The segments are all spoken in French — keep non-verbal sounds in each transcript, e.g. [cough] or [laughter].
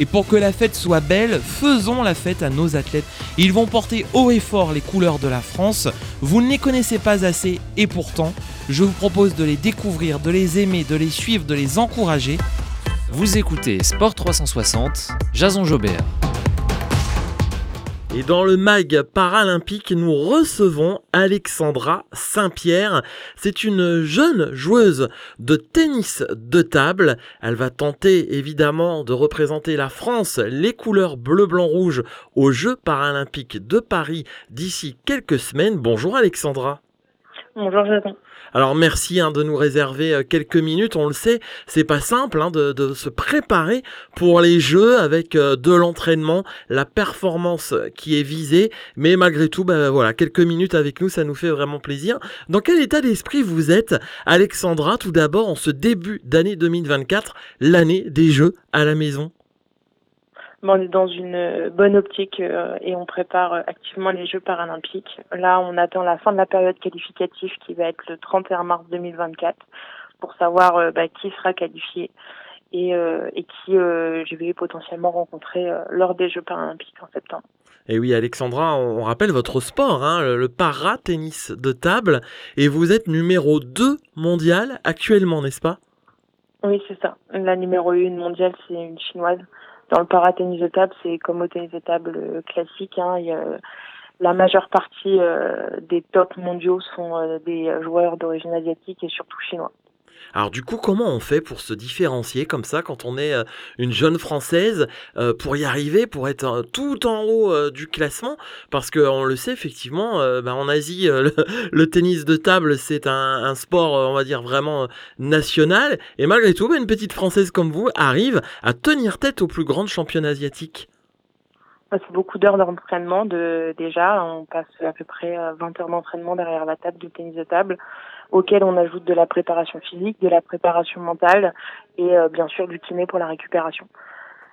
Et pour que la fête soit belle, faisons la fête à nos athlètes. Ils vont porter haut et fort les couleurs de la France. Vous ne les connaissez pas assez et pourtant, je vous propose de les découvrir, de les aimer, de les suivre, de les encourager. Vous écoutez Sport 360, Jason Jobert. Et dans le mag paralympique, nous recevons Alexandra Saint-Pierre. C'est une jeune joueuse de tennis de table. Elle va tenter évidemment de représenter la France, les couleurs bleu, blanc, rouge aux Jeux paralympiques de Paris d'ici quelques semaines. Bonjour Alexandra. Bonjour Jason. Alors merci hein, de nous réserver euh, quelques minutes. On le sait, c'est pas simple hein, de, de se préparer pour les Jeux avec euh, de l'entraînement, la performance qui est visée. Mais malgré tout, bah, voilà, quelques minutes avec nous, ça nous fait vraiment plaisir. Dans quel état d'esprit vous êtes, Alexandra Tout d'abord, en ce début d'année 2024, l'année des Jeux à la maison? Bon, on est dans une bonne optique euh, et on prépare euh, activement les Jeux paralympiques. Là, on attend la fin de la période qualificative qui va être le 31 mars 2024 pour savoir euh, bah, qui sera qualifié et, euh, et qui euh, je vais potentiellement rencontrer euh, lors des Jeux paralympiques en septembre. Et oui, Alexandra, on rappelle votre sport, hein, le, le para-tennis de table, et vous êtes numéro 2 mondial actuellement, n'est-ce pas? Oui, c'est ça. La numéro 1 mondiale, c'est une chinoise. Dans le para-tennis de table, c'est comme au tennis de table euh, classique. Hein, y a, la majeure partie euh, des tops mondiaux sont euh, des joueurs d'origine asiatique et surtout chinois. Alors du coup, comment on fait pour se différencier comme ça quand on est euh, une jeune française euh, pour y arriver, pour être euh, tout en haut du classement? Parce que on le sait effectivement, ben, en Asie, [laughs] le, tennis de table c'est un, sport, on va dire vraiment national, et malgré tout, ben, une petite française comme vous arrive à tenir tête aux plus grands championnats asiatiques. Bah, C'est beaucoup d'heures d'entraînement de, déjà. On passe à peu près euh, 20 heures d'entraînement derrière la table de tennis de table, auquel on ajoute de la préparation physique, de la préparation mentale et euh, bien sûr du kiné pour la récupération.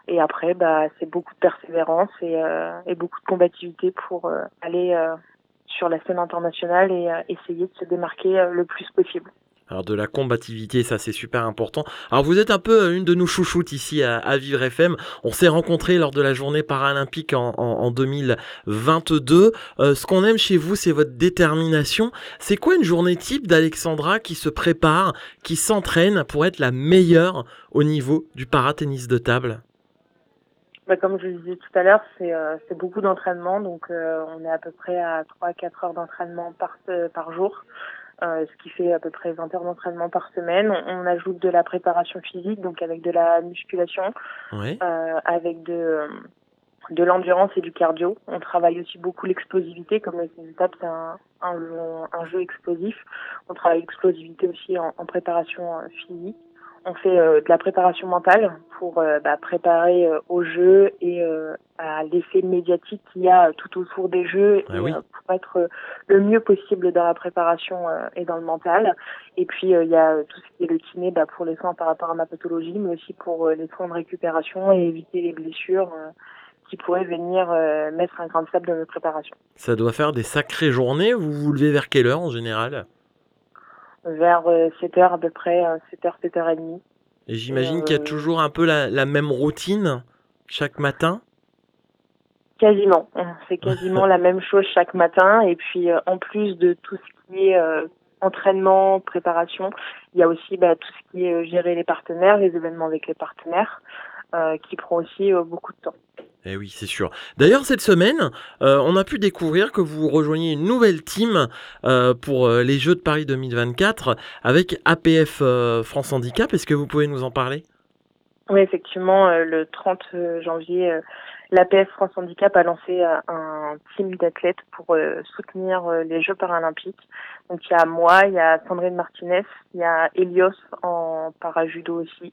Et après, bah, c'est beaucoup de persévérance et, euh, et beaucoup de combativité pour euh, aller sur la scène internationale et essayer de se démarquer le plus possible. Alors de la combativité, ça c'est super important. Alors vous êtes un peu euh, une de nos chouchoutes ici à, à Vivre FM. On s'est rencontrés lors de la journée paralympique en, en, en 2022. Euh, ce qu'on aime chez vous, c'est votre détermination. C'est quoi une journée type d'Alexandra qui se prépare, qui s'entraîne pour être la meilleure au niveau du paratennis de table? Bah, comme je le disais tout à l'heure, c'est euh, beaucoup d'entraînement, donc euh, on est à peu près à 3-4 heures d'entraînement par, euh, par jour, euh, ce qui fait à peu près 20 heures d'entraînement par semaine. On, on ajoute de la préparation physique, donc avec de la musculation, Oui. euh, avec de, de l'endurance et du cardio. On travaille aussi beaucoup l'explosivité, comme le tennis de table, c'est un, un, un jeu explosif. On travaille l'explosivité aussi en, en préparation euh, physique. On fait euh, de la préparation mentale pour euh, bah, préparer euh, au jeu et euh, à l'effet médiatique qu'il y a tout autour des jeux Ah et oui. euh, pour être euh, le mieux possible dans la préparation euh, et dans le mental. Et puis euh, il y a euh, tout ce qui est le kiné bah, pour les soins par rapport à ma pathologie, mais aussi pour euh, les soins de récupération et éviter les blessures euh, qui pourraient venir euh, mettre un grain de sable dans mes préparations. Ça doit faire des sacrées journées. Vous vous levez vers quelle heure en général? Vers 7 heures à peu près, euh, 7h, 7h30. Et j'imagine qu'il y a Euh, toujours un peu la, la même routine chaque matin? Quasiment. Fait quasiment [laughs] la même chose chaque matin. Et puis, euh, en plus de tout ce qui est euh, entraînement, préparation, il y a aussi bah, tout ce qui est euh, gérer les partenaires, les événements avec les partenaires, euh, qui prend aussi euh, beaucoup de temps. Eh oui, c'est sûr. D'ailleurs, cette semaine, euh, on a pu découvrir que vous rejoignez une nouvelle team euh, pour euh, les Jeux de Paris 2024 avec APF France Handicap. Est-ce que vous pouvez nous en parler? Oui, effectivement, le 30 janvier, l'APF France Handicap a lancé un team d'athlètes pour soutenir les Jeux paralympiques. Donc il y a moi, il y a Sandrine Martinez, il y a Elios en parajudo aussi,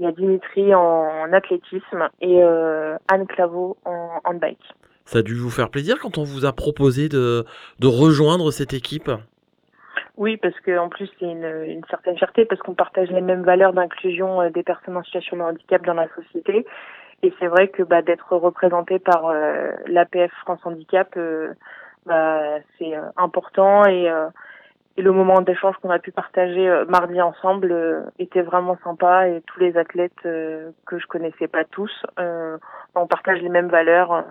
il y a Dimitri en, athlétisme et euh, Anne Claveau en handbike. Ça a dû vous faire plaisir quand on vous a proposé de, de rejoindre cette équipe? Oui, parce qu'en plus, c'est une, une, certaine fierté, parce qu'on partage les mêmes valeurs d'inclusion euh, des personnes en situation de handicap dans la société. Et c'est vrai que bah, d'être représenté par euh, l'APF France Handicap, euh, bah, c'est important et, euh, et, le moment d'échange qu'on a pu partager euh, mardi ensemble était vraiment sympa. Et tous les athlètes que je connaissais pas tous, on partage les mêmes valeurs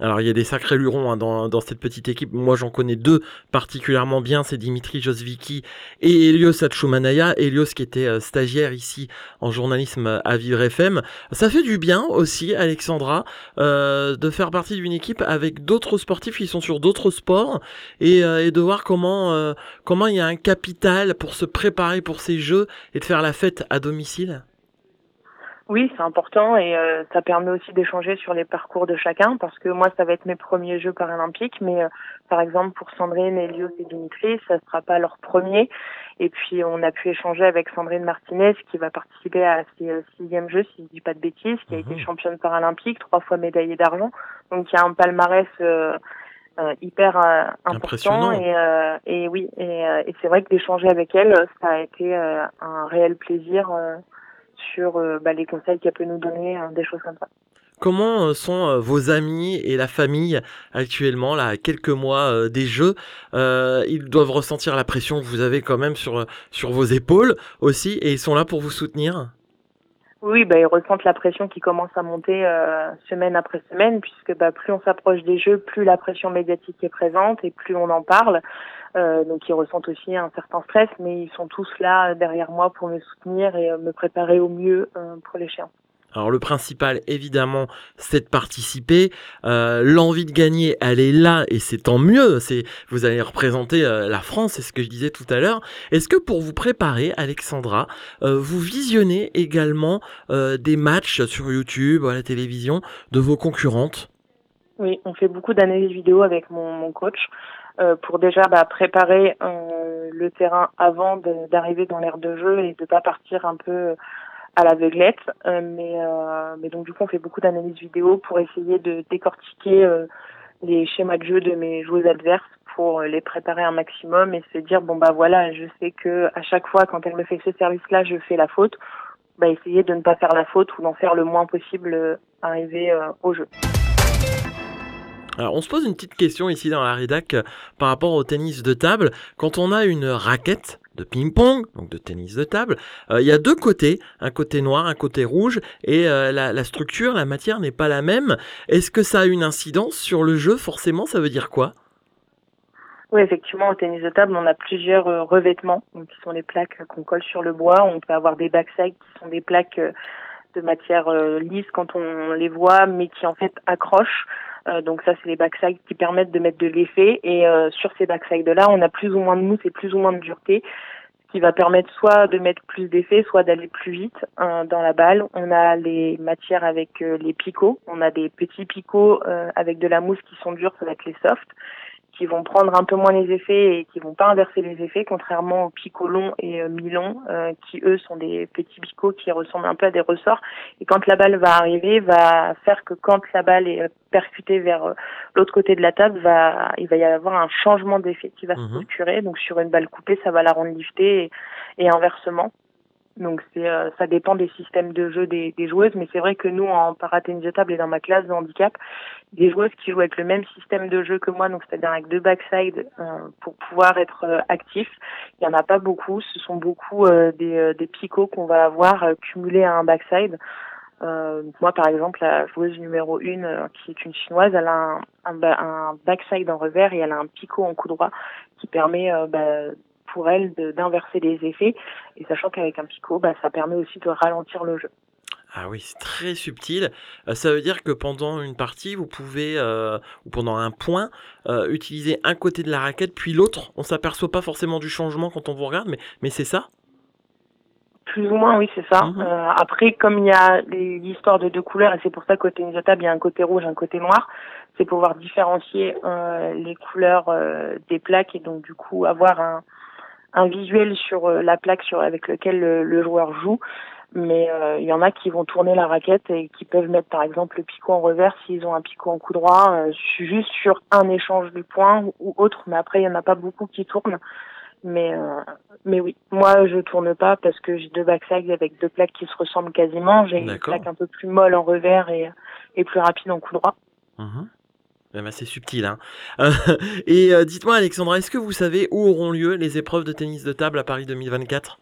alors il y a des sacrés lurons hein, dans, dans, cette petite équipe. Moi j'en connais deux particulièrement bien, c'est Dimitri Josviki et Elios Achumanaya. Elios qui était euh, stagiaire ici en journalisme à Vivre FM. Ça fait du bien aussi, Alexandra, euh, de faire partie d'une équipe avec d'autres sportifs qui sont sur d'autres sports et, euh, et, de voir comment euh, comment il y a un capital pour se préparer pour ces jeux et de faire la fête à domicile. Oui, c'est important et euh, ça permet aussi d'échanger sur les parcours de chacun parce que moi, ça va être mes premiers Jeux paralympiques, mais euh, par exemple pour Sandrine, Elios et Dimitri, ça ne sera pas leur premier. Et puis on a pu échanger avec Sandrine Martinez qui va participer à ses euh, sixième Jeux, si je dis pas de bêtises, qui a été mhm. championne paralympique, trois fois médaillée d'argent. Donc il y a un palmarès euh, hyper important et, et oui et, et c'est vrai que d'échanger avec elle, ça a été un réel plaisir sur euh, bah, les conseils qu'elle peut nous donner, hein, des choses comme ça. Comment euh, sont euh, vos amis et la famille actuellement, là, à quelques mois des Jeux? Ils doivent ressentir la pression que vous avez quand même sur, sur vos épaules aussi, et ils sont là pour vous soutenir? Oui, bah, ils ressentent la pression qui commence à monter semaine après semaine, puisque bah, plus on s'approche des Jeux, plus la pression médiatique est présente et plus on en parle. Euh, donc ils ressentent aussi un certain stress, mais ils sont tous là derrière moi pour me soutenir et euh, me préparer au mieux euh, pour les chiens. Alors le principal, évidemment, c'est de participer. Euh, L'envie de gagner, elle est là et c'est tant mieux. C'est vous allez représenter euh, la France, c'est ce que je disais tout à l'heure. Est-ce que pour vous préparer, Alexandra, euh, vous visionnez également des matchs sur YouTube, à la télévision, de vos concurrentes? Oui, on fait beaucoup d'analyses vidéo avec mon, mon coach. Euh, pour déjà bah, préparer euh, le terrain avant d'arriver dans l'aire de jeu et de pas partir un peu à l'aveuglette. Euh, mais, mais donc du coup, on fait beaucoup d'analyses vidéo pour essayer de décortiquer les schémas de jeu de mes joueuses adverses pour les préparer un maximum et se dire bon bah voilà, je sais que à chaque fois quand elle me fait ce service-là, je fais la faute. Bah essayer de ne pas faire la faute ou d'en faire le moins possible arriver au jeu. Alors, on se pose une petite question ici dans la rédac euh, par rapport au tennis de table. Quand on a une raquette de ping-pong, donc de tennis de table, euh, il y a deux côtés, un côté noir, un côté rouge, et euh, la, structure, la matière n'est pas la même. Est-ce que ça a une incidence sur le jeu Forcément, ça veut dire quoi? Oui, effectivement, au tennis de table, on a plusieurs revêtements, qui sont les plaques qu'on colle sur le bois. On peut avoir des backsides qui sont des plaques de matière lisse quand on les voit, mais qui en fait accrochent. Euh, donc ça, c'est les backsides qui permettent de mettre de l'effet. Et euh, sur ces backsides-là, on a plus ou moins de mousse et plus ou moins de dureté, ce qui va permettre soit de mettre plus d'effet, soit d'aller plus vite hein, dans la balle. On a les matières avec euh, les picots. On a des petits picots avec de la mousse qui sont durs, ça va être les softs qui vont prendre un peu moins les effets et qui vont pas inverser les effets, contrairement aux picots longs et euh, mi-longs, euh, qui eux sont des petits picots qui ressemblent un peu à des ressorts. Et quand la balle va arriver, va faire que quand la balle est euh, percutée vers euh, l'autre côté de la table, va il va y avoir un changement d'effet qui va se mhm. procurer. Donc sur une balle coupée, ça va la rendre liftée et, et inversement. Donc c'est euh, ça dépend des systèmes de jeu des, des joueuses, mais c'est vrai que nous en paratennis de table et dans ma classe de handicap, des joueuses qui jouent avec le même système de jeu que moi, donc c'est-à-dire avec deux backside euh, pour pouvoir être euh, actifs, il y en a pas beaucoup. Ce sont beaucoup des, des picots qu'on va avoir cumulés à un backside. moi, par exemple, la joueuse numéro une, qui est une chinoise, elle a un, un, un, backside en revers et elle a un picot en coup droit qui permet bah, pour elle d'inverser les effets. Et sachant qu'avec un picot, bah, ça permet aussi de ralentir le jeu. Ah oui, c'est très subtil. Euh, ça veut dire que pendant une partie, vous pouvez, euh, ou pendant un point, euh, utiliser un côté de la raquette, puis l'autre. On s'aperçoit pas forcément du changement quand on vous regarde, mais, mais c'est ça? Plus ou moins, oui, c'est ça. Mhm. Après, comme il y a l'histoire de deux couleurs, et c'est pour ça qu'au tennis de table, il y a un côté rouge, un côté noir, c'est pouvoir différencier les couleurs des plaques et donc du coup avoir un, un visuel sur euh, la plaque sur avec lequel le, joueur joue. Mais euh, il y en a qui vont tourner la raquette et qui peuvent mettre par exemple le picot en revers s'ils ont un picot en coup droit, euh, juste sur un échange du point ou autre. Mais après, il y en a pas beaucoup qui tournent. Mais euh, mais oui, moi je tourne pas parce que j'ai deux backsides avec deux plaques qui se ressemblent quasiment. J'ai une plaque un peu plus molle en revers et, et plus rapide en coup droit. Mhm. Eh ben, c'est subtil. Hein. Euh, [laughs] et euh, dites-moi, Alexandra, est-ce que vous savez où auront lieu les épreuves de tennis de table à Paris 2024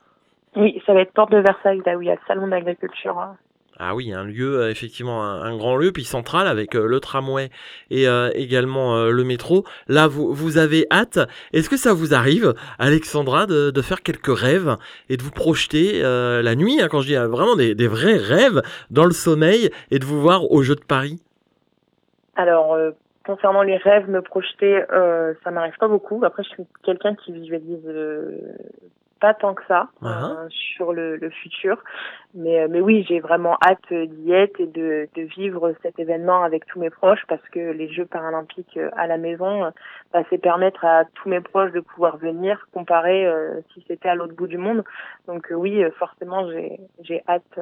Oui, ça va être porte de Versailles, là où il y a le salon d'agriculture. hein. Ah oui, un lieu, euh, effectivement, un, un grand lieu, puis central, avec euh, le tramway et également le métro. Là, vous, vous avez hâte? Est-ce que ça vous arrive, Alexandra, de, de faire quelques rêves et de vous projeter la nuit, hein, quand je dis vraiment des, des vrais rêves, dans le sommeil, et de vous voir au Jeu de Paris? Alors, concernant les rêves, me projeter, euh, ça m'arrive pas beaucoup. Après, je suis quelqu'un qui visualise euh, pas tant que ça Ah. euh, sur le, le futur. Mais, euh, mais oui, j'ai vraiment hâte euh, d'y être et de, de vivre cet événement avec tous mes proches parce que les Jeux paralympiques à la maison, bah, c'est permettre à tous mes proches de pouvoir venir comparer euh, si c'était à l'autre bout du monde. Donc oui, forcément, j'ai j'ai hâte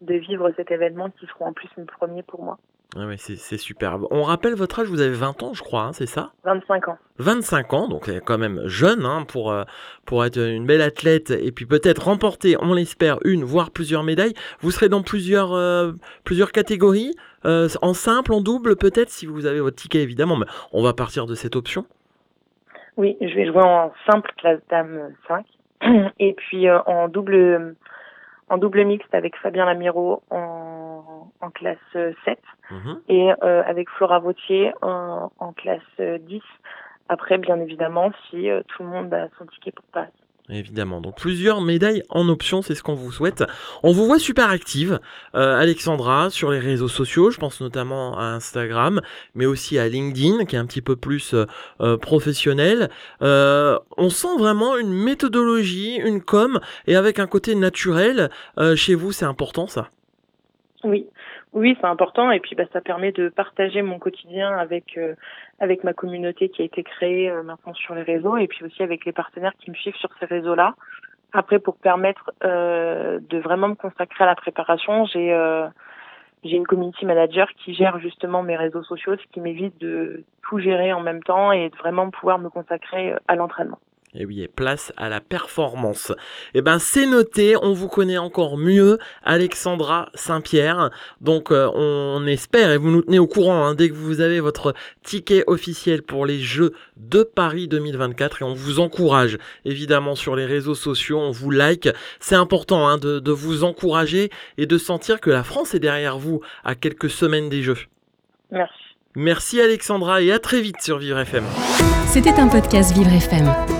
de vivre cet événement qui sera en plus le premier pour moi. Ah ouais, c'est c'est superbe. On rappelle votre âge, vous avez 20 ans, je crois, hein, c'est ça? 25 ans. 25 ans, donc euh, quand même jeune hein, pour, euh, pour être une belle athlète et puis peut-être remporter, on l'espère, une voire plusieurs médailles. Vous serez dans plusieurs, euh, plusieurs catégories, euh, en simple, en double peut-être, si vous avez votre ticket évidemment, mais on va partir de cette option. Oui, je vais jouer en simple classe dame 5 [clears throat] et puis euh, en double en double mixte avec Fabien Lamiro en, en classe 7 Mhm. et euh, avec Flora Vautier en, en classe 10. Après, bien évidemment, si euh, tout le monde a son ticket pour Paris. Évidemment, donc plusieurs médailles en option, c'est ce qu'on vous souhaite. On vous voit super active, euh, Alexandra, sur les réseaux sociaux, je pense notamment à Instagram, mais aussi à LinkedIn, qui est un petit peu plus euh, euh, professionnel. Euh, on sent vraiment une méthodologie, une com, et avec un côté naturel. Euh, chez vous, c'est important ça? Oui, oui, c'est important et puis bah, ça permet de partager mon quotidien avec euh, avec ma communauté qui a été créée euh, maintenant sur les réseaux et puis aussi avec les partenaires qui me suivent sur ces réseaux-là. Après, pour permettre euh, de vraiment me consacrer à la préparation, j'ai euh, j'ai une community manager qui gère justement mes réseaux sociaux, ce qui m'évite de tout gérer en même temps et de vraiment pouvoir me consacrer euh, à l'entraînement. Et oui, et place à la performance. Eh ben, c'est noté, on vous connaît encore mieux, Alexandra Saint-Pierre. Donc, euh, on espère, et vous nous tenez au courant, hein, dès que vous avez votre ticket officiel pour les Jeux de Paris 2024, et on vous encourage, évidemment, sur les réseaux sociaux, on vous like. C'est important hein, de, de vous encourager et de sentir que la France est derrière vous à quelques semaines des Jeux. Merci. Merci Alexandra, et à très vite sur Vivre FM. C'était un podcast Vivre FM.